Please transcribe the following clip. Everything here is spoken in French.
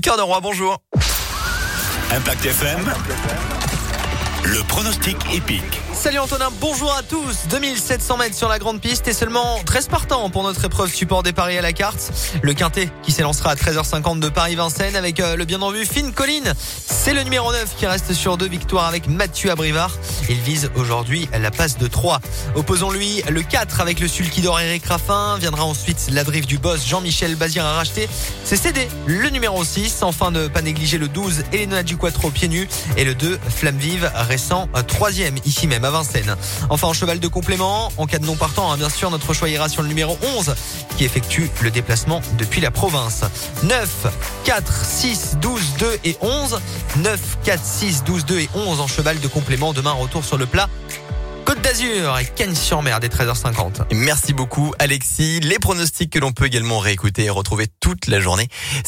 Cœur de Roi, bonjour. Impact FM. Le pronostic épique. Salut Antonin, bonjour à tous. 2700 mètres sur la grande piste et seulement 13 partants pour notre épreuve support des paris à la carte. Le quintet qui s'élancera à 13h50 de Paris-Vincennes avec euh, le bien en vue Finn Colline. C'est le numéro 9 qui reste sur deux victoires avec Mathieu Abrivard. Il vise aujourd'hui la passe de 3. Opposons-lui le 4 avec le sulky Eric Raffin. Viendra ensuite la drift du boss Jean-Michel Bazir à racheter. C'est cédé le numéro 6. Enfin ne pas négliger le 12 Elena Duquatro pieds nus et le 2 Flamme Vive récent troisième ici même à Vincennes. Enfin en cheval de complément, en cas de non partant, hein, bien sûr notre choix ira sur le numéro 11 qui effectue le déplacement depuis la province. 9, 4, 6, 12, 2 et 11. 9, 4, 6, 12, 2 et 11 en cheval de complément. Demain, retour sur le plat. Côte d'Azur et Cannes-sur-Mer dès 13h50. Merci beaucoup Alexis. Les pronostics que l'on peut également réécouter et retrouver toute la journée